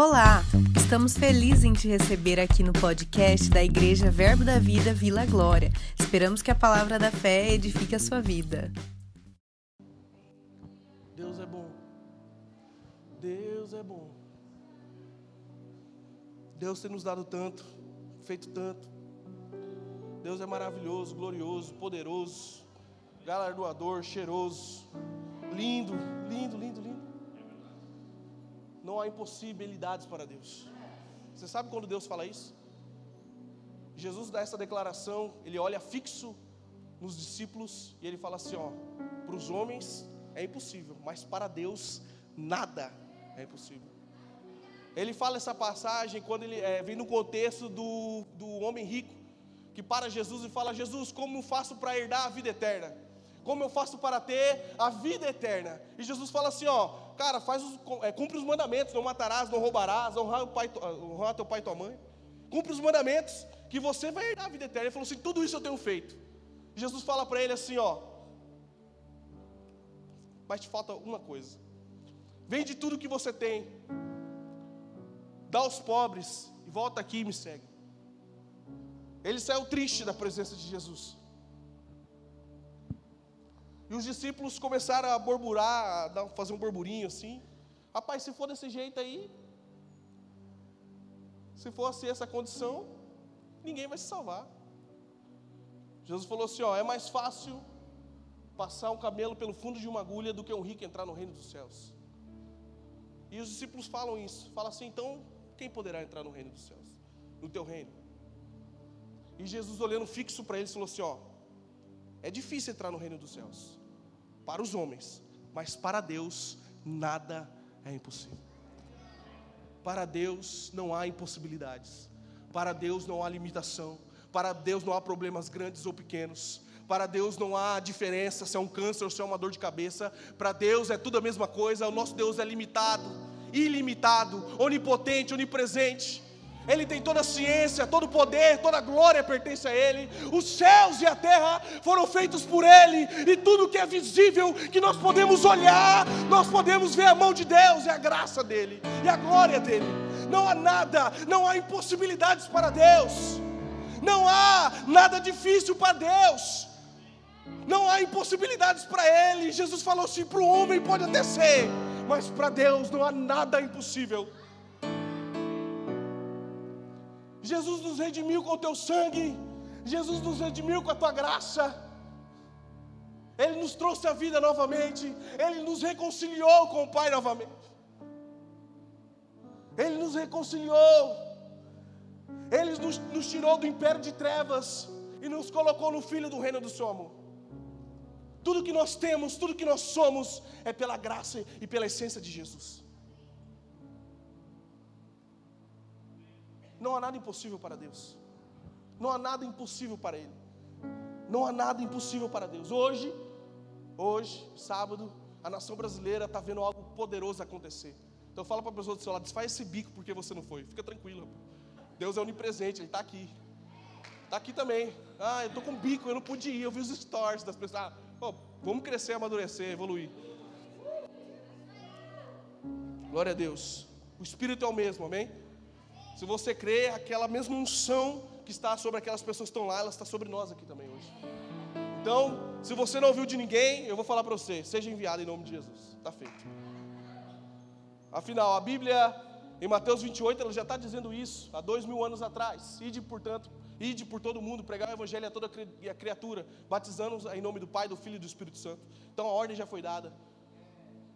Olá! Estamos felizes em te receber aqui no podcast da Igreja Verbo da Vida Vila Glória. Esperamos que a palavra da fé edifique a sua vida. Deus é bom. Deus é bom. Deus tem nos dado tanto, feito tanto. Deus é maravilhoso, glorioso, poderoso, galardoador, cheiroso, lindo, lindo, lindo, lindo. Não há impossibilidades para Deus. Você sabe quando Deus fala isso? Jesus dá essa declaração, ele olha fixo nos discípulos e ele fala assim: ó, para os homens é impossível, mas para Deus nada é impossível. Ele fala essa passagem quando ele é, vem no contexto do, do homem rico, que para Jesus e fala: Jesus, como faço para herdar a vida eterna? Como eu faço para ter a vida eterna? E Jesus fala assim: ó, cara, faz os, é, cumpre os mandamentos: não matarás, não roubarás, honrar, o pai, honrar teu pai e tua mãe. Cumpre os mandamentos, que você vai herdar a vida eterna. Ele falou assim: tudo isso eu tenho feito. Jesus fala para ele assim: ó, mas te falta uma coisa. Vende tudo que você tem, dá aos pobres e volta aqui e me segue. Ele saiu triste da presença de Jesus. E os discípulos começaram a borburar, a fazer um burburinho assim. Rapaz, se for desse jeito aí, se for assim essa condição, ninguém vai se salvar. Jesus falou assim: ó, é mais fácil passar um camelo pelo fundo de uma agulha do que um rico entrar no reino dos céus. E os discípulos falam isso, falam assim: então, quem poderá entrar no reino dos céus? No teu reino. E Jesus, olhando fixo para eles, falou assim: ó, é difícil entrar no reino dos céus para os homens, mas para Deus nada é impossível. Para Deus não há impossibilidades. Para Deus não há limitação. Para Deus não há problemas grandes ou pequenos. Para Deus não há diferença se é um câncer ou se é uma dor de cabeça. Para Deus é tudo a mesma coisa. O nosso Deus é limitado, ilimitado, onipotente, onipresente. Ele tem toda a ciência, todo o poder, toda a glória pertence a Ele. Os céus e a terra foram feitos por Ele, e tudo que é visível, que nós podemos olhar, nós podemos ver a mão de Deus e a graça dEle, e a glória dEle. Não há nada, não há impossibilidades para Deus, não há nada difícil para Deus. Não há impossibilidades para Ele. Jesus falou assim: para o homem pode até ser, mas para Deus não há nada impossível. Jesus nos redimiu com o teu sangue, Jesus nos redimiu com a tua graça, Ele nos trouxe a vida novamente, Ele nos reconciliou com o Pai novamente, Ele nos reconciliou, Ele nos, nos tirou do império de trevas e nos colocou no Filho do reino do seu amor. Tudo que nós temos, tudo que nós somos, é pela graça e pela essência de Jesus. Não há nada impossível para Deus. Não há nada impossível para Ele. Não há nada impossível para Deus. Hoje, hoje, sábado, a nação brasileira está vendo algo poderoso acontecer. Então fala para a pessoa do seu lado, desfaz esse bico porque você não foi. Fica tranquilo. Deus é onipresente, Ele está aqui. Está aqui também. Ah, eu estou com bico, eu não pude ir. Eu vi os stories das pessoas. Ah, oh, vamos crescer, amadurecer, evoluir. Glória a Deus. O Espírito é o mesmo, amém? Se você crê, aquela mesma unção que está sobre aquelas pessoas que estão lá, ela está sobre nós aqui também hoje. Então, se você não ouviu de ninguém, eu vou falar para você: seja enviado em nome de Jesus. Está feito. Afinal, a Bíblia, em Mateus 28, ela já está dizendo isso há dois mil anos atrás. Ide, portanto, ide por todo mundo, pregar o Evangelho a toda a criatura, batizando-os em nome do Pai, do Filho e do Espírito Santo. Então a ordem já foi dada.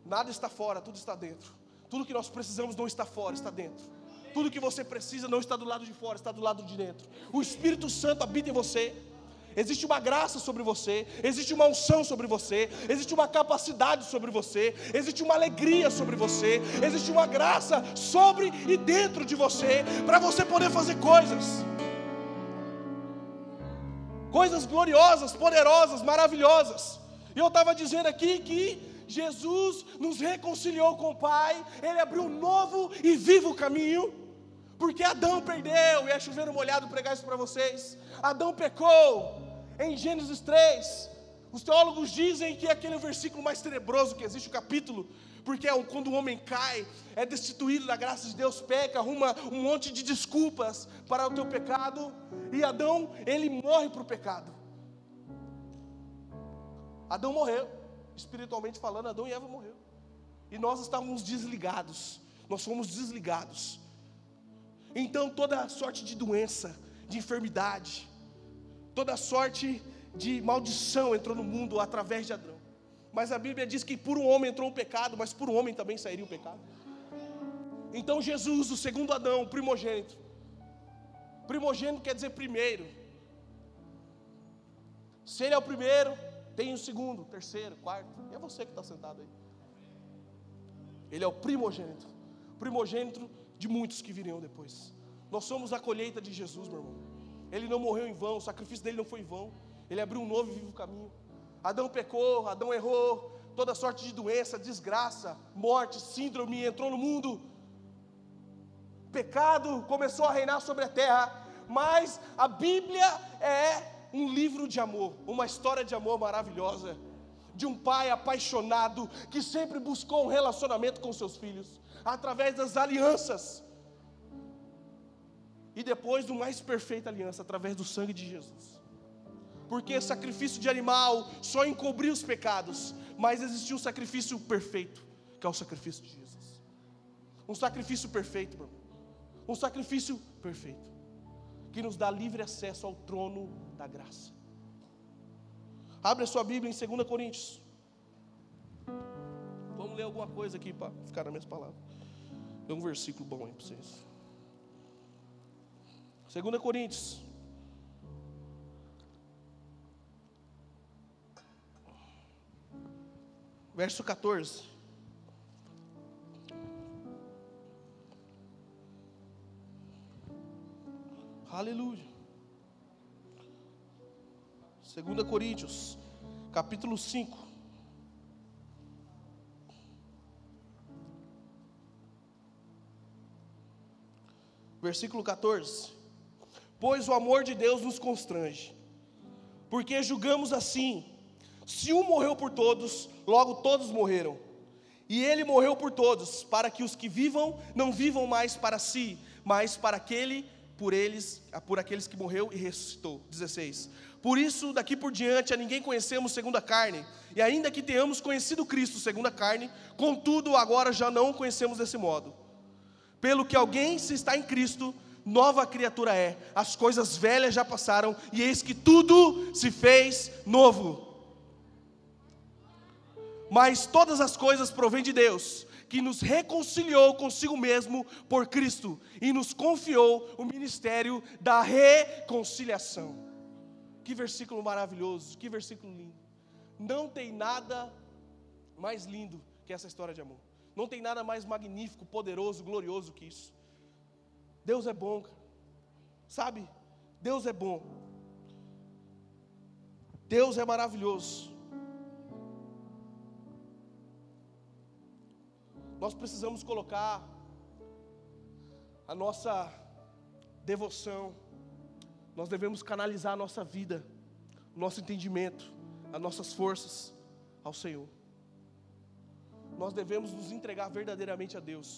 Nada está fora, tudo está dentro. Tudo que nós precisamos não está fora, está dentro. Tudo que você precisa não está do lado de fora, está do lado de dentro. O Espírito Santo habita em você. Existe uma graça sobre você, existe uma unção sobre você, existe uma capacidade sobre você, existe uma alegria sobre você, existe uma graça sobre e dentro de você, para você poder fazer coisas, coisas gloriosas, poderosas, maravilhosas. E eu estava dizendo aqui que Jesus nos reconciliou com o Pai, Ele abriu um novo e vivo caminho. Porque Adão perdeu, e é chovendo molhado pregar isso para vocês. Adão pecou em Gênesis 3. Os teólogos dizem que é aquele versículo mais tenebroso que existe, o capítulo, Porque é quando o homem cai, é destituído da graça de Deus, peca, arruma um monte de desculpas para o teu pecado, e Adão, ele morre para o pecado. Adão morreu, espiritualmente falando, Adão e Eva morreu. E nós estávamos desligados, nós fomos desligados. Então toda sorte de doença, de enfermidade, toda sorte de maldição entrou no mundo através de Adão. Mas a Bíblia diz que por um homem entrou o pecado, mas por um homem também sairia o pecado. Então Jesus, o segundo Adão, o primogênito. Primogênito quer dizer primeiro. Se ele é o primeiro, tem o segundo, terceiro, quarto. E é você que está sentado aí. Ele é o primogênito. Primogênito de muitos que viriam depois. Nós somos a colheita de Jesus, meu irmão. Ele não morreu em vão, o sacrifício dele não foi em vão. Ele abriu um novo e vivo caminho. Adão pecou, Adão errou, toda sorte de doença, desgraça, morte, síndrome entrou no mundo. Pecado começou a reinar sobre a terra, mas a Bíblia é um livro de amor, uma história de amor maravilhosa, de um pai apaixonado que sempre buscou um relacionamento com seus filhos, através das alianças, e depois do mais perfeita aliança, através do sangue de Jesus porque sacrifício de animal só encobria os pecados, mas existia um sacrifício perfeito, que é o sacrifício de Jesus. Um sacrifício perfeito, meu Um sacrifício perfeito, que nos dá livre acesso ao trono da graça. Abre a sua Bíblia em 2 Coríntios. Vamos ler alguma coisa aqui para ficar nas minhas palavras. Tem um versículo bom aí para vocês. 2 Coríntios verso 14. Aleluia. 2 Coríntios, capítulo 5. Versículo 14. Pois o amor de Deus nos constrange, porque julgamos assim se um morreu por todos, logo todos morreram. E ele morreu por todos, para que os que vivam não vivam mais para si, mas para aquele por eles, por aqueles que morreu e ressuscitou. 16. Por isso, daqui por diante, a ninguém conhecemos segundo a carne, e ainda que tenhamos conhecido Cristo segundo a carne, contudo, agora já não o conhecemos desse modo. Pelo que alguém se está em Cristo, nova criatura é. As coisas velhas já passaram, e eis que tudo se fez novo mas todas as coisas provêm de Deus, que nos reconciliou consigo mesmo por Cristo e nos confiou o ministério da reconciliação. Que versículo maravilhoso, que versículo lindo. Não tem nada mais lindo que essa história de amor. Não tem nada mais magnífico, poderoso, glorioso que isso. Deus é bom, sabe? Deus é bom. Deus é maravilhoso. nós precisamos colocar a nossa devoção, nós devemos canalizar a nossa vida, o nosso entendimento, as nossas forças ao Senhor. Nós devemos nos entregar verdadeiramente a Deus.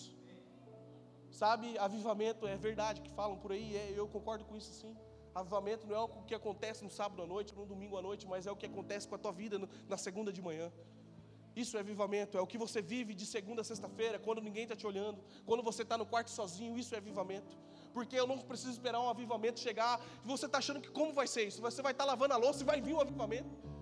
Sabe, avivamento é verdade que falam por aí, é, eu concordo com isso sim. Avivamento não é o que acontece no sábado à noite, no domingo à noite, mas é o que acontece com a tua vida no, na segunda de manhã. Isso é avivamento, é o que você vive de segunda a sexta-feira, quando ninguém está te olhando, quando você está no quarto sozinho, isso é avivamento. Porque eu não preciso esperar um avivamento chegar, você está achando que como vai ser isso? Você vai estar tá lavando a louça e vai vir um avivamento.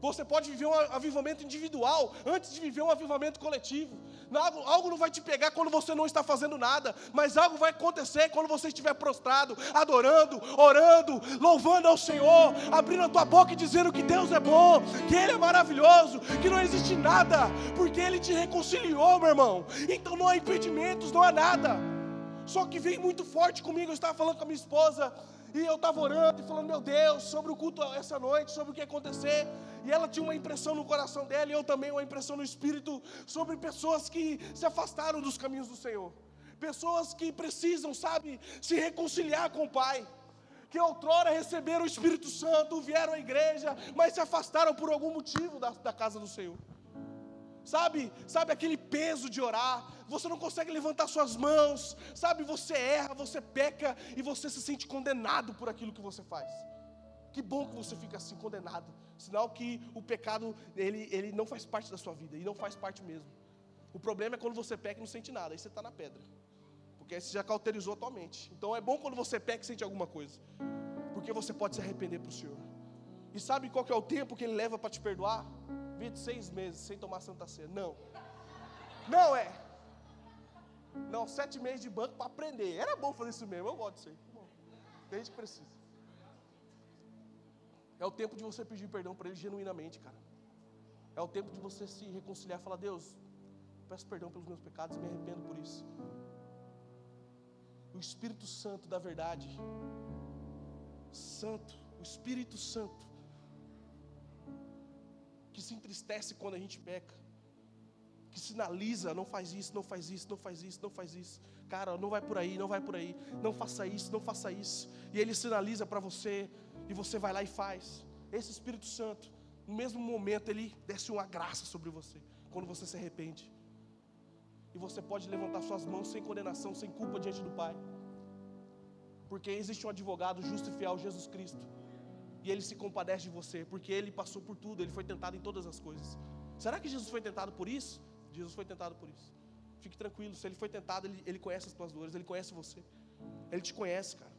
Você pode viver um avivamento individual antes de viver um avivamento coletivo. Algo, algo, não vai te pegar quando você não está fazendo nada, mas algo vai acontecer quando você estiver prostrado, adorando, orando, louvando ao Senhor, abrindo a tua boca e dizendo que Deus é bom, que Ele é maravilhoso, que não existe nada, porque Ele te reconciliou, meu irmão. Então não há impedimentos, não há nada. Só que vem muito forte comigo. Eu estava falando com a minha esposa e eu estava orando e falando, meu Deus, sobre o culto essa noite, sobre o que ia acontecer. E ela tinha uma impressão no coração dela, e eu também uma impressão no espírito, sobre pessoas que se afastaram dos caminhos do Senhor. Pessoas que precisam, sabe, se reconciliar com o Pai. Que outrora receberam o Espírito Santo, vieram à igreja, mas se afastaram por algum motivo da, da casa do Senhor. Sabe, sabe aquele peso de orar, você não consegue levantar suas mãos, sabe, você erra, você peca e você se sente condenado por aquilo que você faz. Que bom que você fica assim condenado, sinal que o pecado ele, ele não faz parte da sua vida e não faz parte mesmo. O problema é quando você peca e não sente nada, aí você está na pedra, porque aí você já cauterizou a tua mente. Então é bom quando você peca e sente alguma coisa, porque você pode se arrepender para o Senhor. E sabe qual que é o tempo que Ele leva para te perdoar? 26 meses sem tomar Santa Ceia. Não. Não é. Não, sete meses de banco para aprender. Era bom fazer isso mesmo, eu gosto disso aí. Gente que precisa. É o tempo de você pedir perdão para Ele genuinamente, cara. É o tempo de você se reconciliar e falar: Deus, peço perdão pelos meus pecados, me arrependo por isso. O Espírito Santo da verdade, Santo, o Espírito Santo, que se entristece quando a gente peca, que sinaliza, não faz isso, não faz isso, não faz isso, não faz isso. Cara, não vai por aí, não vai por aí, não faça isso, não faça isso. E ele sinaliza para você, e você vai lá e faz. Esse Espírito Santo, no mesmo momento, ele desce uma graça sobre você, quando você se arrepende. E você pode levantar suas mãos sem condenação, sem culpa diante do Pai. Porque existe um advogado justo e fiel, Jesus Cristo e ele se compadece de você, porque ele passou por tudo, ele foi tentado em todas as coisas. Será que Jesus foi tentado por isso? Jesus foi tentado por isso. Fique tranquilo, se ele foi tentado, ele, ele conhece as tuas dores, ele conhece você. Ele te conhece, cara.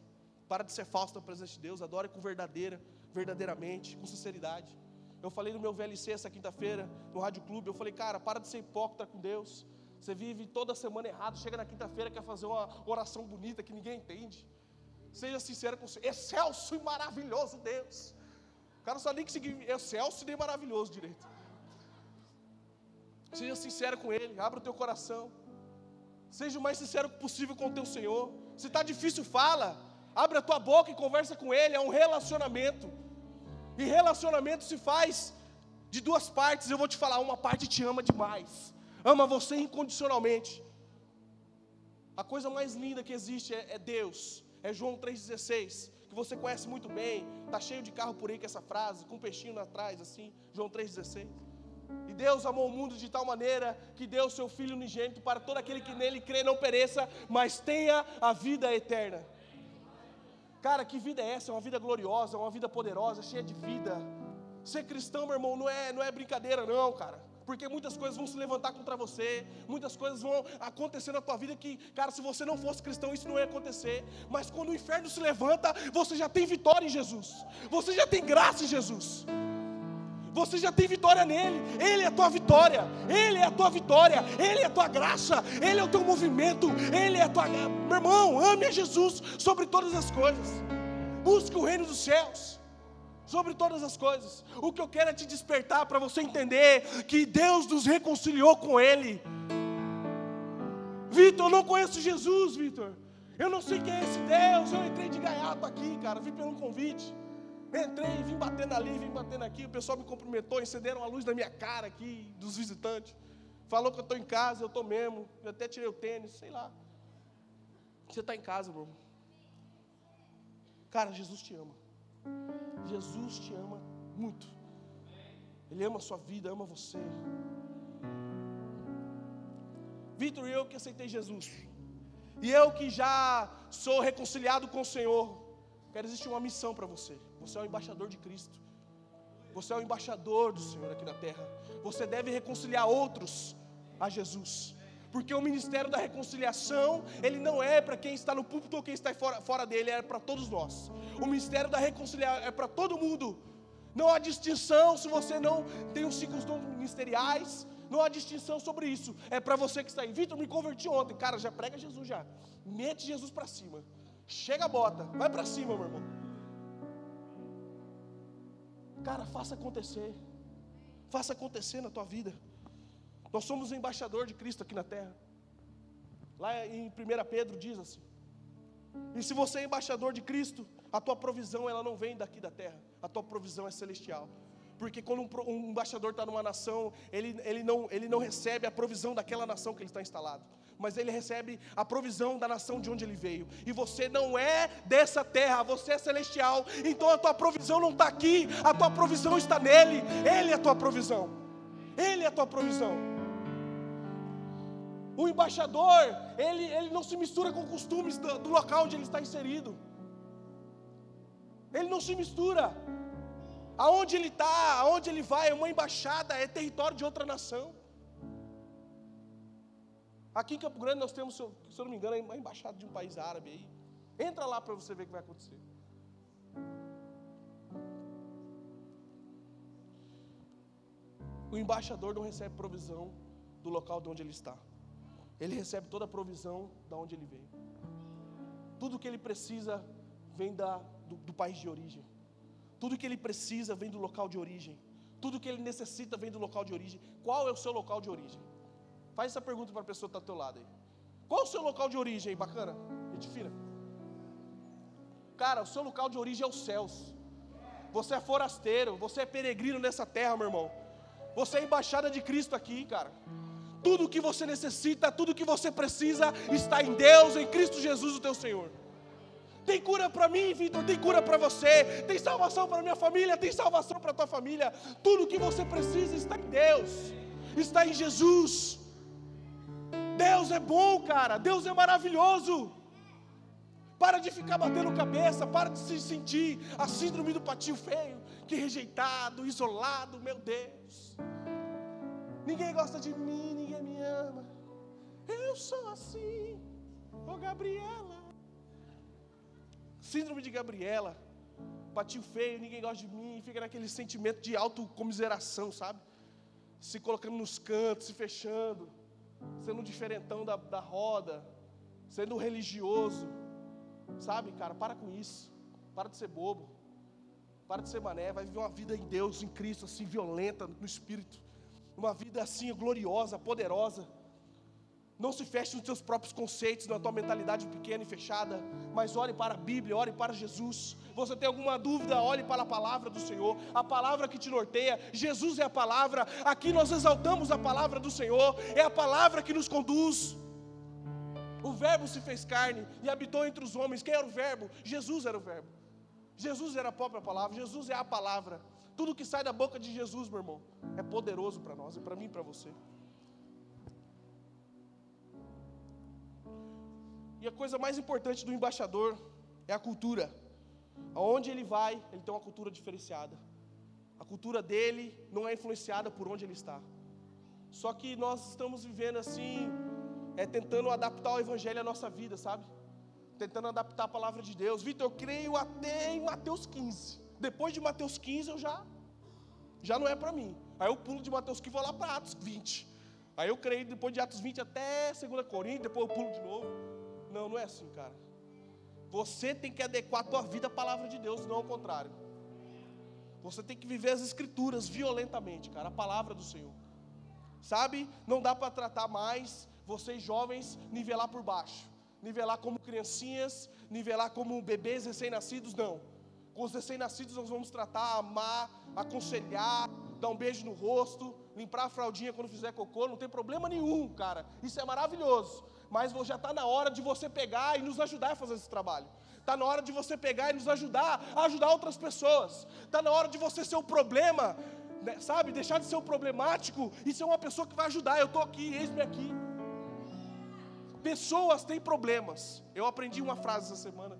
Para de ser falso na presença de Deus, adore com verdadeira, verdadeiramente, com sinceridade. Eu falei no meu VLC essa quinta-feira, no Rádio Clube, eu falei, cara, para de ser hipócrita com Deus. Você vive toda semana errado, chega na quinta-feira, quer fazer uma oração bonita que ninguém entende. Seja sincero com você. Excelso e maravilhoso Deus. O cara sabe nem que significa excelso nem maravilhoso direito. Seja sincero com Ele, abra o teu coração. Seja o mais sincero possível com o teu Senhor. Se está difícil, fala. Abre a tua boca e conversa com Ele. É um relacionamento. E relacionamento se faz de duas partes. Eu vou te falar, uma parte te ama demais. Ama você incondicionalmente. A coisa mais linda que existe é, é Deus é João 3,16, que você conhece muito bem, está cheio de carro por aí com essa frase, com um peixinho atrás, assim, João 3,16. E Deus amou o mundo de tal maneira que deu o seu Filho unigênito para todo aquele que nele crê não pereça, mas tenha a vida eterna. Cara, que vida é essa? É uma vida gloriosa, é uma vida poderosa, cheia de vida. Ser cristão, meu irmão, não é, não é brincadeira, não, cara porque muitas coisas vão se levantar contra você, muitas coisas vão acontecer na tua vida que, cara, se você não fosse cristão, isso não ia acontecer. Mas quando o inferno se levanta, você já tem vitória em Jesus, você já tem graça em Jesus. Você já tem vitória nele, Ele é a tua vitória, Ele é a tua vitória, Ele é a tua graça, Ele é o teu movimento, Ele é a tua. Meu irmão, ame a Jesus sobre todas as coisas, busque o reino dos céus sobre todas as coisas. O que eu quero é te despertar para você entender que Deus nos reconciliou com Ele. Vitor, eu não conheço Jesus, Vitor. Eu não sei quem é esse Deus. Eu entrei de gaiato aqui, cara. Vim pelo convite. Entrei, vim batendo ali, vim batendo aqui. O pessoal me cumprimentou, encenderam a luz na minha cara aqui, dos visitantes. Falou que eu estou em casa, eu estou mesmo. Eu até tirei o tênis, sei lá. Você está em casa, irmão. Cara, Jesus te ama. Jesus te ama muito. Ele ama a sua vida, ama você. Vitor, eu que aceitei Jesus. E eu que já sou reconciliado com o Senhor. Quero existir uma missão para você. Você é o embaixador de Cristo. Você é o embaixador do Senhor aqui na terra. Você deve reconciliar outros a Jesus. Porque o ministério da reconciliação, ele não é para quem está no púlpito ou quem está fora, fora dele, é para todos nós. O ministério da reconciliação é para todo mundo. Não há distinção se você não tem os cinco dons ministeriais. Não há distinção sobre isso. É para você que está aí. Vitor, me converti ontem. Cara, já prega Jesus já. Mete Jesus para cima. Chega a bota. Vai para cima, meu irmão. Cara, faça acontecer. Faça acontecer na tua vida. Nós somos o embaixador de Cristo aqui na terra. Lá em 1 Pedro diz assim: E se você é embaixador de Cristo, a tua provisão ela não vem daqui da terra, a tua provisão é celestial. Porque quando um, um embaixador está numa nação, ele, ele, não, ele não recebe a provisão daquela nação que ele está instalado, mas ele recebe a provisão da nação de onde ele veio. E você não é dessa terra, você é celestial. Então a tua provisão não está aqui, a tua provisão está nele. Ele é a tua provisão. Ele é a tua provisão. O embaixador, ele, ele não se mistura com costumes do, do local onde ele está inserido. Ele não se mistura. Aonde ele está, aonde ele vai, é uma embaixada, é território de outra nação. Aqui em Campo Grande nós temos, se eu, não me engano, uma embaixada de um país árabe aí. Entra lá para você ver o que vai acontecer. O embaixador não recebe provisão do local de onde ele está. Ele recebe toda a provisão da onde ele veio. Tudo que ele precisa vem da, do, do país de origem. Tudo que ele precisa vem do local de origem. Tudo que ele necessita vem do local de origem. Qual é o seu local de origem? Faz essa pergunta para a pessoa que está ao teu lado aí. Qual é o seu local de origem? Bacana? Gente. Cara, o seu local de origem é os céus. Você é forasteiro, você é peregrino nessa terra, meu irmão. Você é embaixada de Cristo aqui, cara. Tudo que você necessita, tudo que você precisa está em Deus, em Cristo Jesus, o teu Senhor. Tem cura para mim, Vitor, tem cura para você, tem salvação para minha família, tem salvação para tua família. Tudo que você precisa está em Deus, está em Jesus. Deus é bom, cara, Deus é maravilhoso. Para de ficar batendo cabeça, para de se sentir a síndrome do patinho feio, que rejeitado, isolado, meu Deus. Ninguém gosta de mim. Eu sou assim, ô Gabriela. Síndrome de Gabriela, patinho feio, ninguém gosta de mim, fica naquele sentimento de autocomiseração, sabe? Se colocando nos cantos, se fechando, sendo um diferentão da, da roda, sendo religioso. Sabe, cara, para com isso. Para de ser bobo. Para de ser mané. Vai viver uma vida em Deus, em Cristo, assim, violenta no Espírito. Uma vida assim, gloriosa, poderosa. Não se feche nos seus próprios conceitos, na tua mentalidade pequena e fechada, mas olhe para a Bíblia, olhe para Jesus. Você tem alguma dúvida, olhe para a palavra do Senhor, a palavra que te norteia. Jesus é a palavra. Aqui nós exaltamos a palavra do Senhor, é a palavra que nos conduz. O Verbo se fez carne e habitou entre os homens. Quem era o Verbo? Jesus era o Verbo. Jesus era a própria palavra. Jesus é a palavra. Tudo que sai da boca de Jesus, meu irmão, é poderoso para nós, é para mim e para você. E a coisa mais importante do embaixador é a cultura. Aonde ele vai, ele tem uma cultura diferenciada. A cultura dele não é influenciada por onde ele está. Só que nós estamos vivendo assim, é tentando adaptar o evangelho à nossa vida, sabe? Tentando adaptar a palavra de Deus. Vitor, eu creio até em Mateus 15. Depois de Mateus 15 eu já já não é para mim. Aí eu pulo de Mateus 15 e vou lá para Atos 20. Aí eu creio depois de Atos 20 até 2 Coríntios, depois eu pulo de novo. Não, não é assim, cara. Você tem que adequar a tua vida à palavra de Deus, não ao contrário. Você tem que viver as escrituras violentamente, cara, a palavra do Senhor. Sabe? Não dá para tratar mais vocês jovens nivelar por baixo, nivelar como criancinhas, nivelar como bebês recém-nascidos, não. Com os recém-nascidos nós vamos tratar, amar, aconselhar, dar um beijo no rosto, limpar a fraldinha quando fizer cocô, não tem problema nenhum, cara. Isso é maravilhoso. Mas já está na hora de você pegar e nos ajudar a fazer esse trabalho. Está na hora de você pegar e nos ajudar a ajudar outras pessoas. Está na hora de você ser o problema, né, sabe? Deixar de ser o problemático e ser uma pessoa que vai ajudar. Eu estou aqui, eis-me aqui. Pessoas têm problemas. Eu aprendi uma frase essa semana.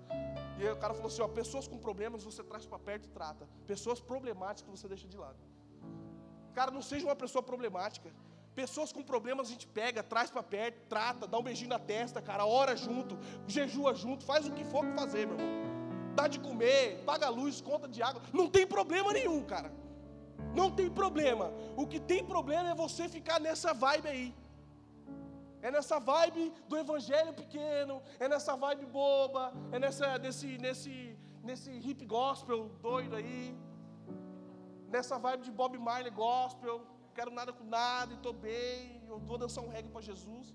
E o cara falou assim: ó, pessoas com problemas você traz para perto e trata. Pessoas problemáticas você deixa de lado. Cara, não seja uma pessoa problemática. Pessoas com problemas a gente pega, traz para perto, trata, dá um beijinho na testa, cara, ora junto, jejua junto, faz o que for para fazer, meu irmão. Dá de comer, paga a luz, conta de água. Não tem problema nenhum, cara. Não tem problema. O que tem problema é você ficar nessa vibe aí. É nessa vibe do evangelho pequeno, é nessa vibe boba, é nessa, nesse, nesse, nesse hip gospel doido aí, nessa vibe de Bob Marley gospel, quero nada com nada e estou bem, eu vou dançar um reggae para Jesus.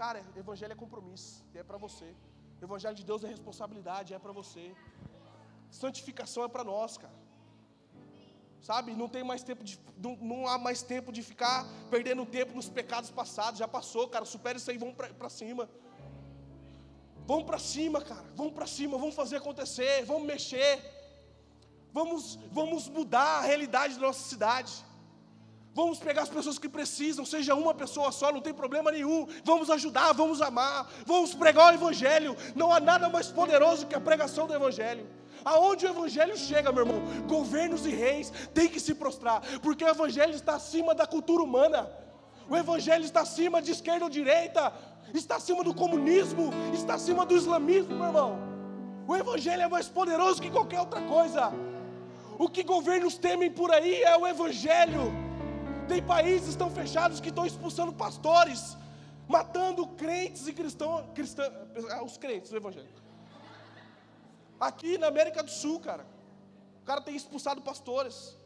Cara, evangelho é compromisso, e é para você. Evangelho de Deus é responsabilidade, é para você. Santificação é para nós, cara. Sabe, não tem mais tempo de, não, não, há mais tempo de ficar perdendo tempo nos pecados passados. Já passou, cara. Supera isso aí, vamos para cima. Vamos para cima, cara. Vamos para cima, vamos fazer acontecer, vamos mexer. Vamos, vamos mudar a realidade da nossa cidade. Vamos pegar as pessoas que precisam, seja uma pessoa só, não tem problema nenhum. Vamos ajudar, vamos amar, vamos pregar o Evangelho. Não há nada mais poderoso que a pregação do Evangelho. Aonde o Evangelho chega, meu irmão, governos e reis têm que se prostrar, porque o Evangelho está acima da cultura humana, o Evangelho está acima de esquerda ou direita, está acima do comunismo, está acima do islamismo, meu irmão. O Evangelho é mais poderoso que qualquer outra coisa. O que governos temem por aí é o Evangelho. Tem países que estão fechados que estão expulsando pastores, matando crentes e cristãos, cristã, ah, os crentes do Evangelho. Aqui na América do Sul, cara, o cara tem expulsado pastores,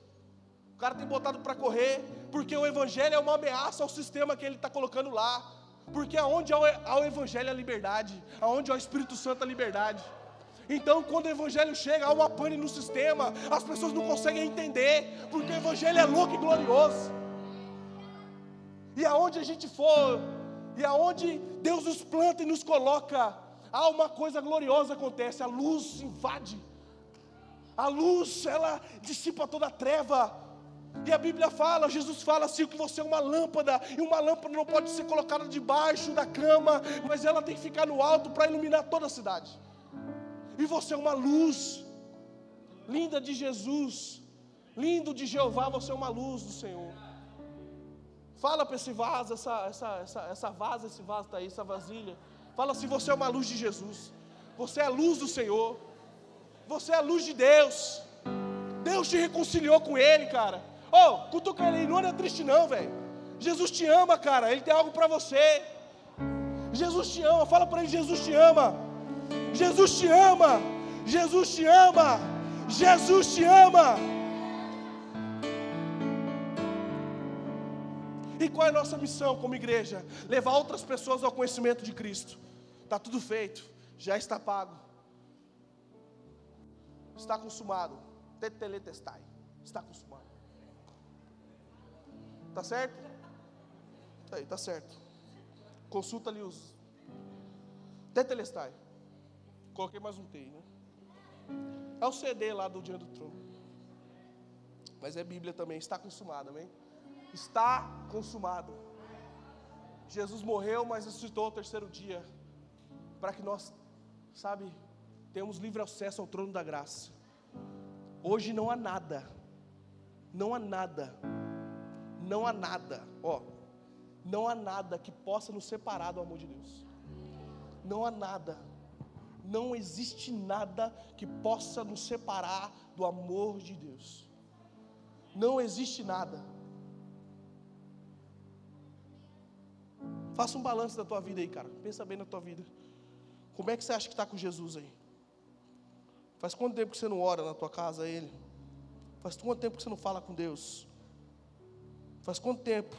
o cara tem botado para correr, porque o Evangelho é uma ameaça ao sistema que ele está colocando lá. Porque aonde há o Evangelho a liberdade, aonde há o Espírito Santo a liberdade. Então, quando o Evangelho chega, há uma pane no sistema, as pessoas não conseguem entender, porque o Evangelho é louco e glorioso. E aonde a gente for, e aonde Deus nos planta e nos coloca, há uma coisa gloriosa acontece, a luz invade. A luz, ela dissipa toda a treva. E a Bíblia fala, Jesus fala assim, que você é uma lâmpada, e uma lâmpada não pode ser colocada debaixo da cama, mas ela tem que ficar no alto para iluminar toda a cidade. E você é uma luz, linda de Jesus, lindo de Jeová, você é uma luz do Senhor. Fala para esse vaso, essa, essa, essa, essa esse vaso está aí, essa vasilha. Fala assim: você é uma luz de Jesus, você é a luz do Senhor, você é a luz de Deus. Deus te reconciliou com Ele, cara. Ô, oh, cutuca ele, não é triste não, velho. Jesus te ama, cara, Ele tem algo para você. Jesus te ama, fala para Ele: Jesus te ama. Jesus te ama. Jesus te ama. Jesus te ama. E qual é a nossa missão como igreja? Levar outras pessoas ao conhecimento de Cristo. Está tudo feito, já está pago, está consumado. Teteletestai, está consumado. Tá certo? Tá aí, tá certo. Consulta ali os. Tetelestai. Coloquei mais um T, né? É o CD lá do Dia do Trono. Mas é Bíblia também, está consumado, amém? Está consumado. Jesus morreu, mas ressuscitou ao terceiro dia, para que nós, sabe, tenhamos livre acesso ao trono da graça. Hoje não há nada, não há nada, não há nada, ó, não há nada que possa nos separar do amor de Deus. Não há nada, não existe nada que possa nos separar do amor de Deus. Não existe nada. Faça um balanço da tua vida aí, cara. Pensa bem na tua vida. Como é que você acha que está com Jesus aí? Faz quanto tempo que você não ora na tua casa a Ele? Faz quanto tempo que você não fala com Deus? Faz quanto tempo?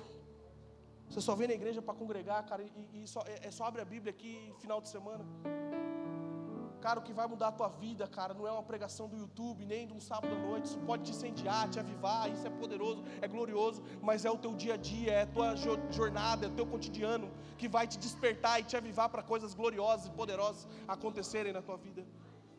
Você só vem na igreja para congregar, cara, e, e só, é, é só abre a Bíblia aqui final de semana. Cara, o que vai mudar a tua vida, cara, não é uma pregação do YouTube, nem de um sábado à noite. Isso pode te incendiar, te avivar, isso é poderoso, é glorioso, mas é o teu dia a dia, é a tua jornada, é o teu cotidiano que vai te despertar e te avivar para coisas gloriosas e poderosas acontecerem na tua vida.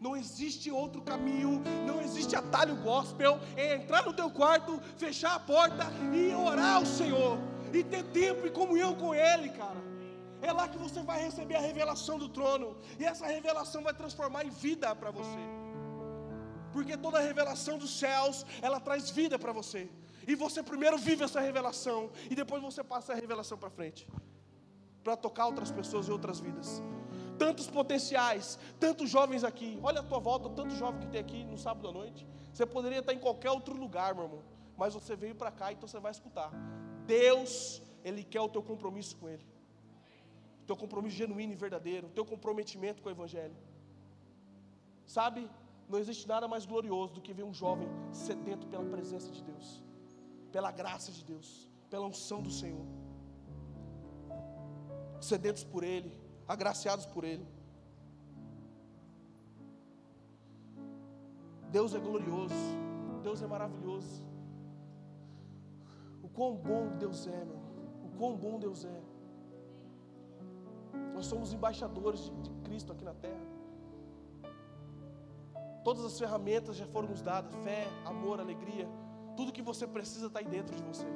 Não existe outro caminho, não existe atalho gospel, é entrar no teu quarto, fechar a porta e orar ao Senhor, e ter tempo e comunhão com Ele, cara. É lá que você vai receber a revelação do trono. E essa revelação vai transformar em vida para você. Porque toda revelação dos céus, ela traz vida para você. E você primeiro vive essa revelação. E depois você passa a revelação para frente. Para tocar outras pessoas e outras vidas. Tantos potenciais, tantos jovens aqui. Olha a tua volta, tanto jovem que tem aqui no sábado à noite. Você poderia estar em qualquer outro lugar, meu irmão. Mas você veio para cá, então você vai escutar. Deus, Ele quer o teu compromisso com Ele teu compromisso genuíno e verdadeiro, teu comprometimento com o Evangelho. Sabe, não existe nada mais glorioso do que ver um jovem sedento pela presença de Deus, pela graça de Deus, pela unção do Senhor. Sedentos por Ele, agraciados por Ele. Deus é glorioso, Deus é maravilhoso. O quão bom Deus é, meu. O quão bom Deus é. Nós somos embaixadores de, de Cristo aqui na terra. Todas as ferramentas já foram nos dadas: fé, amor, alegria. Tudo que você precisa está aí dentro de você.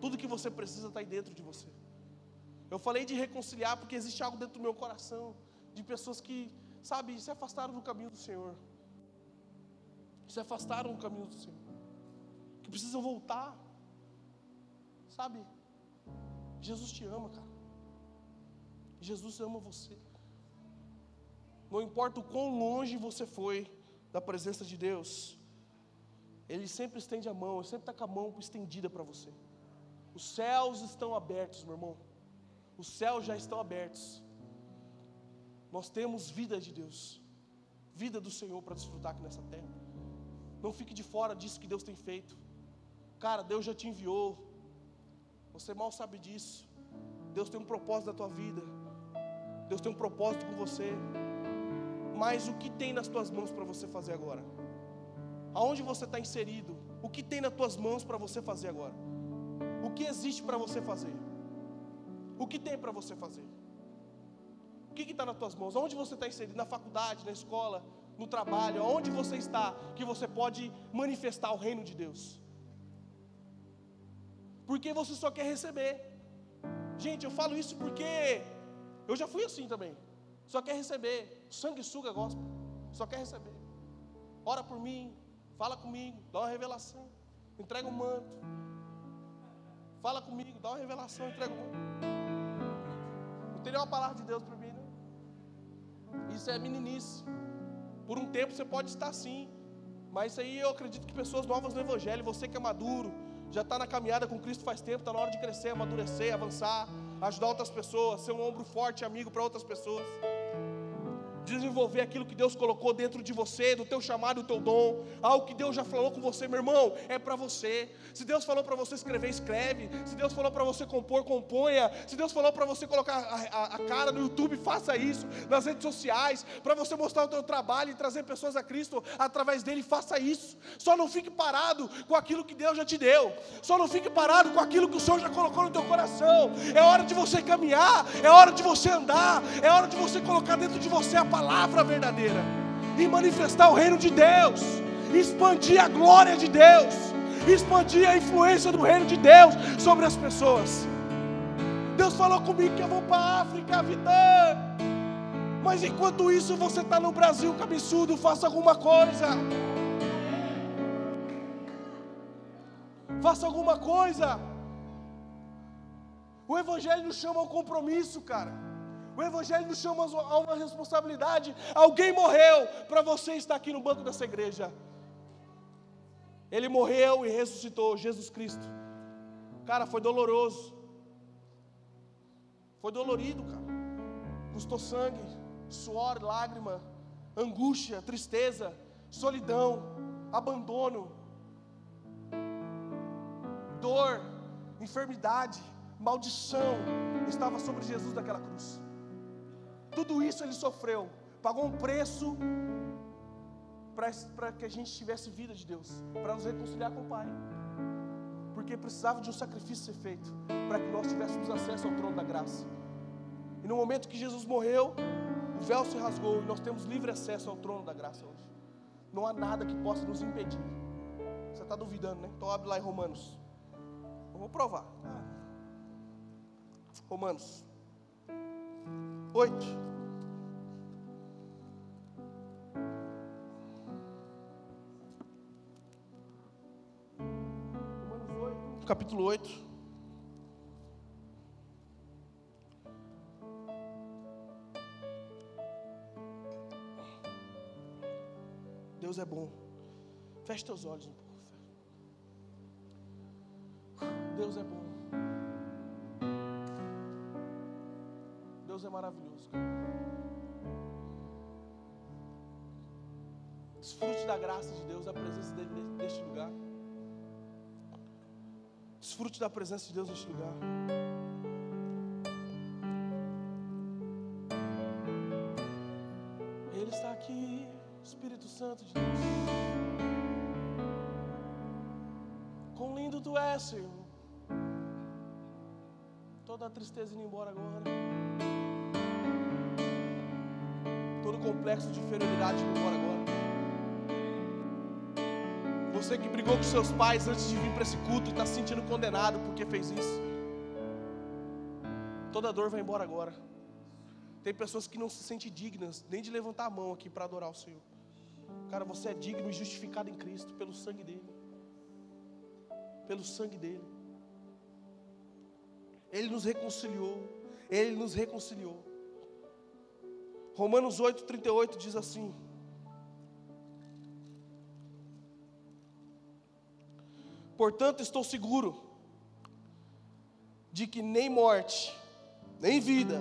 Tudo que você precisa está aí dentro de você. Eu falei de reconciliar porque existe algo dentro do meu coração de pessoas que, sabe, se afastaram do caminho do Senhor. Se afastaram do caminho do Senhor. Que precisam voltar. Sabe? Jesus te ama, cara. Jesus ama você. Não importa o quão longe você foi da presença de Deus, Ele sempre estende a mão, Ele sempre está com a mão estendida para você. Os céus estão abertos, meu irmão. Os céus já estão abertos. Nós temos vida de Deus, vida do Senhor para desfrutar aqui nessa terra. Não fique de fora disso que Deus tem feito. Cara, Deus já te enviou. Você mal sabe disso. Deus tem um propósito da tua vida. Deus tem um propósito com você. Mas o que tem nas tuas mãos para você fazer agora? Aonde você está inserido? O que tem nas tuas mãos para você fazer agora? O que existe para você fazer? O que tem para você fazer? O que está nas tuas mãos? Onde você está inserido? Na faculdade, na escola, no trabalho? Onde você está que você pode manifestar o reino de Deus? Porque você só quer receber. Gente, eu falo isso porque eu já fui assim também. Só quer receber. Sanguessuga gospel. Só quer receber. Ora por mim. Fala comigo. Dá uma revelação. Entrega um manto. Fala comigo. Dá uma revelação. Entrega um manto. Não tem nenhuma palavra de Deus para mim? Isso é meninice. Por um tempo você pode estar assim. Mas isso aí eu acredito que pessoas novas no Evangelho, você que é maduro, já está na caminhada com Cristo faz tempo, está na hora de crescer, amadurecer, avançar, ajudar outras pessoas, ser um ombro forte, amigo para outras pessoas desenvolver aquilo que Deus colocou dentro de você, do teu chamado, do teu dom, algo que Deus já falou com você, meu irmão, é para você. Se Deus falou para você escrever, escreve. Se Deus falou para você compor, componha. Se Deus falou para você colocar a, a, a, cara no YouTube, faça isso. Nas redes sociais, para você mostrar o teu trabalho e trazer pessoas a Cristo através dele, faça isso. Só não fique parado com aquilo que Deus já te deu. Só não fique parado com aquilo que o Senhor já colocou no teu coração. É hora de você caminhar, é hora de você andar, é hora de você colocar dentro de você a palavra verdadeira e manifestar o reino de Deus, expandir a glória de Deus, expandir a influência do reino de Deus sobre as pessoas. Deus falou comigo que eu vou para a África, Vitã. Mas enquanto isso você está no Brasil, cabeçudo, faça alguma coisa. Faça alguma coisa. O Evangelho nos chama ao compromisso, cara. O Evangelho nos chama a uma responsabilidade. Alguém morreu para você estar aqui no banco dessa igreja. Ele morreu e ressuscitou, Jesus Cristo. Cara, foi doloroso. Foi dolorido, cara. Custou sangue, suor, lágrima, angústia, tristeza, solidão, abandono, dor, enfermidade, maldição estava sobre Jesus daquela cruz. Tudo isso ele sofreu, pagou um preço para que a gente tivesse vida de Deus, para nos reconciliar com o Pai. Porque precisava de um sacrifício ser feito, para que nós tivéssemos acesso ao trono da graça. E no momento que Jesus morreu, o véu se rasgou e nós temos livre acesso ao trono da graça hoje. Não há nada que possa nos impedir. Você está duvidando, né? Então abre lá em Romanos. Vamos provar. Romanos 8. Romanos 8, capítulo 8. Deus é bom. Feche teus olhos um pouco. Deus é bom. Deus é maravilhoso. Desfrute da graça de Deus, da presença dele neste lugar. Desfrute da presença de Deus neste lugar. Ele está aqui, Espírito Santo de Deus. Quão lindo tu és, Senhor. Toda a tristeza indo embora agora. Todo complexo de inferioridade embora agora. Você que brigou com seus pais antes de vir para esse culto e está se sentindo condenado porque fez isso. Toda dor vai embora agora. Tem pessoas que não se sentem dignas nem de levantar a mão aqui para adorar o Senhor. Cara, você é digno e justificado em Cristo pelo sangue dele. Pelo sangue dele. Ele nos reconciliou. Ele nos reconciliou. Romanos 8, 38 diz assim: Portanto, estou seguro de que nem morte, nem vida,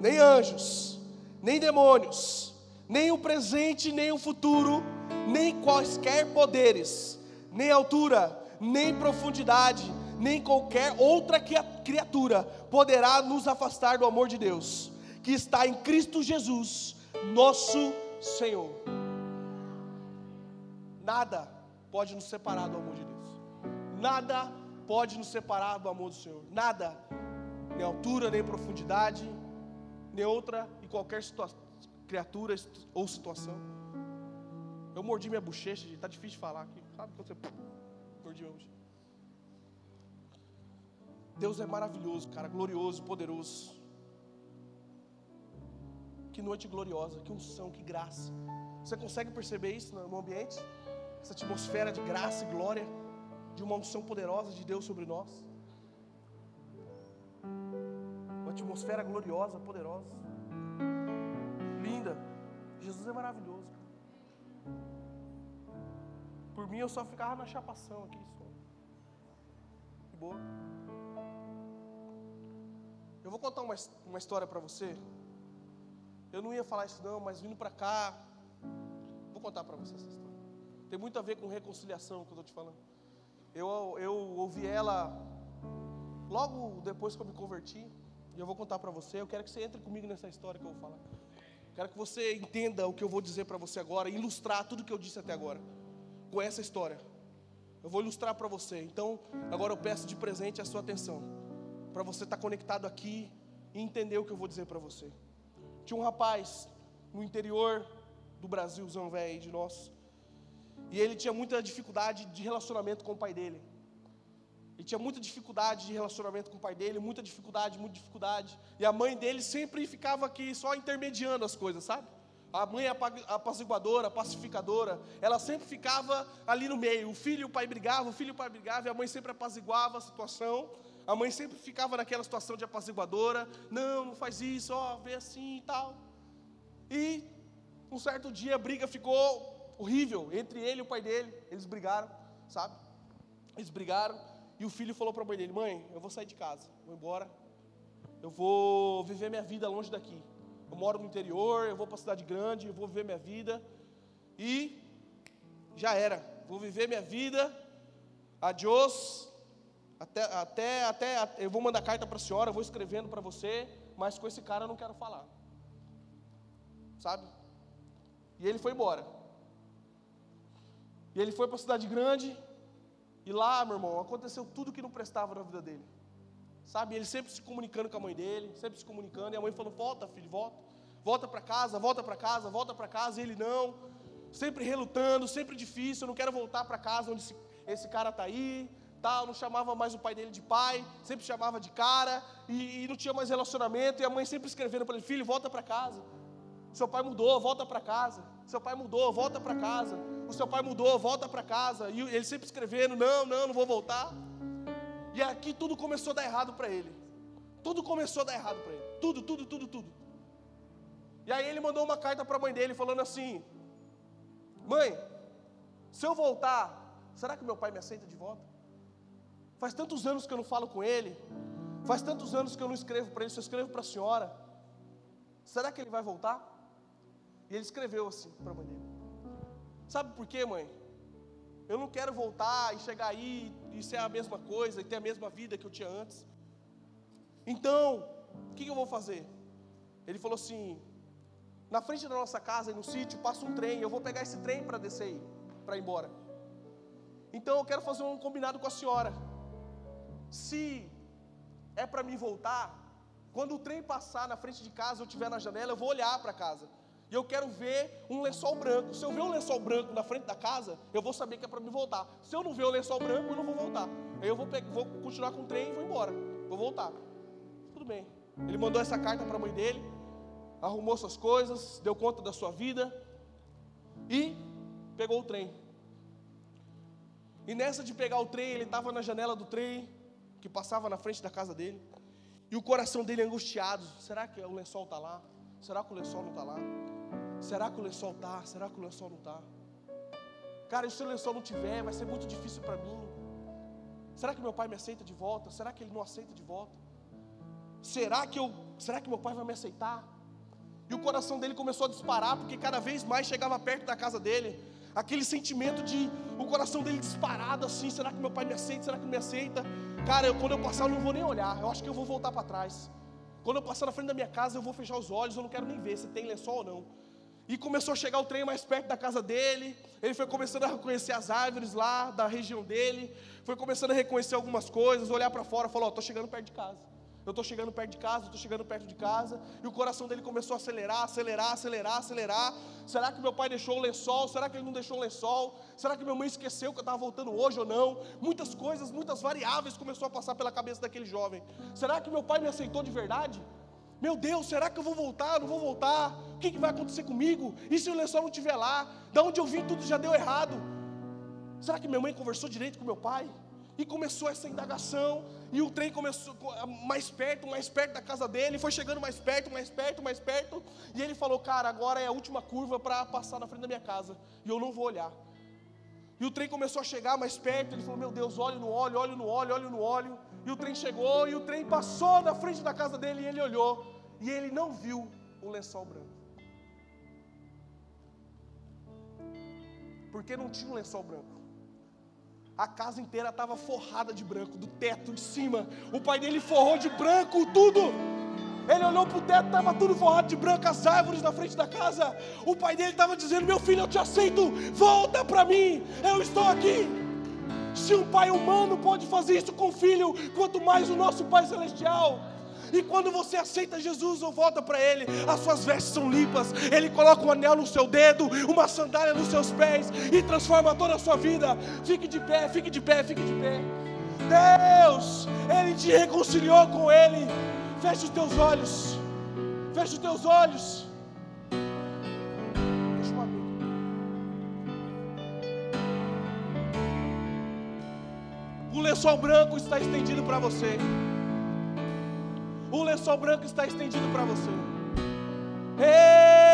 nem anjos, nem demônios, nem o presente, nem o futuro, nem quaisquer poderes, nem altura, nem profundidade, nem qualquer outra criatura poderá nos afastar do amor de Deus, que está em Cristo Jesus, nosso Senhor. Nada pode nos separar do amor de Deus. Nada pode nos separar do amor do Senhor. Nada. Nem altura, nem profundidade, nem outra e qualquer criatura ou situação. Eu mordi minha bochecha, está difícil de falar aqui. Sabe quando você mordi minha bochecha? Deus é maravilhoso, cara, glorioso, poderoso. Que noite gloriosa, que unção, que graça. Você consegue perceber isso no ambiente? Essa atmosfera de graça e glória, de uma unção poderosa de Deus sobre nós. Uma atmosfera gloriosa, poderosa linda. Jesus é maravilhoso. Por mim eu só ficava na chapação aqui. Que boa. Eu vou contar uma, uma história para você. Eu não ia falar isso não, mas vindo para cá, vou contar para você essa história. Tem muito a ver com reconciliação que eu estou te falando. Eu, eu ouvi ela logo depois que eu me converti, e eu vou contar para você. Eu quero que você entre comigo nessa história que eu vou falar. Quero que você entenda o que eu vou dizer para você agora, ilustrar tudo que eu disse até agora, com essa história. Eu vou ilustrar para você. Então, agora eu peço de presente a sua atenção, para você estar tá conectado aqui e entender o que eu vou dizer para você. Tinha um rapaz no interior do Brasilzão velho de nós, e ele tinha muita dificuldade de relacionamento com o pai dele. Ele tinha muita dificuldade de relacionamento com o pai dele, muita dificuldade, muita dificuldade. E a mãe dele sempre ficava aqui só intermediando as coisas, sabe? A mãe apaziguadora, pacificadora, ela sempre ficava ali no meio. O filho e o pai brigavam, o filho e o pai brigavam, e a mãe sempre apaziguava a situação. A mãe sempre ficava naquela situação de apaziguadora. Não, não faz isso, ó, vê assim e tal. E um certo dia a briga ficou horrível entre ele e o pai dele. Eles brigaram, sabe? Eles brigaram. E o filho falou para a mãe dele: Mãe, eu vou sair de casa, vou embora. Eu vou viver minha vida longe daqui. Eu moro no interior, eu vou para a cidade grande, eu vou viver minha vida. E já era. Vou viver minha vida. Adiós. Até, até, até, eu vou mandar carta para a senhora, vou escrevendo para você, mas com esse cara eu não quero falar. Sabe? E ele foi embora. E ele foi para a cidade grande, e lá, meu irmão, aconteceu tudo que não prestava na vida dele. Sabe? Ele sempre se comunicando com a mãe dele, sempre se comunicando, e a mãe falou: Volta, filho, volta. Volta para casa, volta para casa, volta para casa. E ele não. Sempre relutando, sempre difícil. Eu não quero voltar para casa onde esse, esse cara está aí. Tal, não chamava mais o pai dele de pai, sempre chamava de cara, e, e não tinha mais relacionamento, e a mãe sempre escrevendo para ele: Filho, volta para casa. Seu pai mudou, volta para casa. Seu pai mudou, volta para casa. O seu pai mudou, volta para casa. E ele sempre escrevendo: Não, não, não vou voltar. E aqui tudo começou a dar errado para ele. Tudo começou a dar errado para ele. Tudo, tudo, tudo, tudo. E aí ele mandou uma carta para a mãe dele falando assim: Mãe, se eu voltar, será que meu pai me aceita de volta? Faz tantos anos que eu não falo com ele. Faz tantos anos que eu não escrevo para ele, só escrevo para a senhora. Será que ele vai voltar? E ele escreveu assim para a mãe dele. Sabe por quê, mãe? Eu não quero voltar e chegar aí e ser a mesma coisa e ter a mesma vida que eu tinha antes. Então, o que eu vou fazer? Ele falou assim: na frente da nossa casa, no sítio, passa um trem. Eu vou pegar esse trem para descer aí, para ir embora. Então, eu quero fazer um combinado com a senhora. Se é para mim voltar, quando o trem passar na frente de casa, eu estiver na janela, eu vou olhar para casa. e eu quero ver um lençol branco. Se eu ver um lençol branco na frente da casa, eu vou saber que é para me voltar. Se eu não ver o lençol branco, eu não vou voltar. Aí eu vou, vou continuar com o trem e vou embora. Vou voltar. Tudo bem. Ele mandou essa carta para a mãe dele, arrumou suas coisas, deu conta da sua vida e pegou o trem. E nessa de pegar o trem, ele estava na janela do trem, que passava na frente da casa dele, e o coração dele angustiado: será que o lençol está lá? Será que o lençol não está lá? Será que o lençol está? Será que o lençol não está? Cara, e se o lençol não tiver, vai ser muito difícil para mim. Será que meu pai me aceita de volta? Será que ele não aceita de volta? Será que eu, será que meu pai vai me aceitar? E o coração dele começou a disparar, porque cada vez mais chegava perto da casa dele, aquele sentimento de o coração dele disparado assim, será que meu pai me aceita? Será que me aceita? Cara, eu, quando eu passar eu não vou nem olhar, eu acho que eu vou voltar para trás. Quando eu passar na frente da minha casa, eu vou fechar os olhos, eu não quero nem ver se tem lençol ou não. E começou a chegar o trem mais perto da casa dele. Ele foi começando a reconhecer as árvores lá da região dele. Foi começando a reconhecer algumas coisas, olhar para fora, falou: "Ó, oh, tô chegando perto de casa. Eu estou chegando perto de casa, estou chegando perto de casa, e o coração dele começou a acelerar, acelerar, acelerar, acelerar. Será que meu pai deixou o lençol? Será que ele não deixou o lençol? Será que minha mãe esqueceu que eu estava voltando hoje ou não? Muitas coisas, muitas variáveis começou a passar pela cabeça daquele jovem. Será que meu pai me aceitou de verdade? Meu Deus, será que eu vou voltar? Não vou voltar? O que, que vai acontecer comigo? E se o lençol não estiver lá? Da onde eu vim tudo já deu errado? Será que minha mãe conversou direito com meu pai? E começou essa indagação, e o trem começou mais perto, mais perto da casa dele, foi chegando mais perto, mais perto, mais perto, e ele falou: Cara, agora é a última curva para passar na frente da minha casa, e eu não vou olhar. E o trem começou a chegar mais perto, ele falou: Meu Deus, olho no óleo, olho no óleo, olho no óleo. E o trem chegou, e o trem passou na frente da casa dele, e ele olhou, e ele não viu o lençol branco. Porque não tinha um lençol branco. A casa inteira estava forrada de branco, do teto, de cima. O pai dele forrou de branco tudo. Ele olhou para o teto, estava tudo forrado de branco, as árvores na frente da casa. O pai dele estava dizendo: Meu filho, eu te aceito, volta para mim, eu estou aqui. Se um pai humano pode fazer isso com o filho, quanto mais o nosso Pai Celestial. E quando você aceita Jesus ou volta para Ele, as suas vestes são limpas. Ele coloca um anel no seu dedo, uma sandália nos seus pés e transforma toda a sua vida. Fique de pé, fique de pé, fique de pé. Deus, Ele te reconciliou com Ele. Feche os teus olhos. Feche os teus olhos. Deixa eu abrir. O lençol branco está estendido para você. O lençol branco está estendido para você.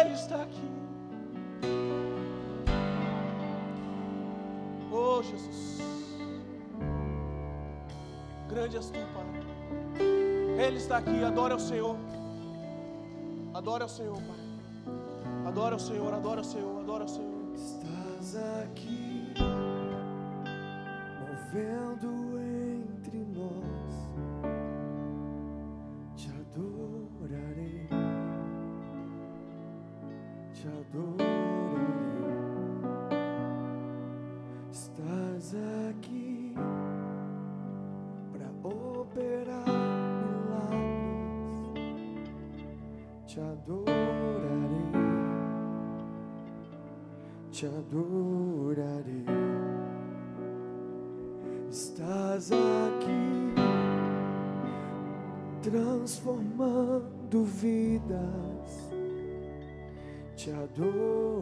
Ele está aqui. Oh, Jesus. Grande és tu, Pai. Ele está aqui. Adora o Senhor. Adora o Senhor, Pai. Adora o Senhor, adora o Senhor, adora o Senhor. Estás aqui, movendo te adorarei. Estás aqui transformando vidas, te adorarei.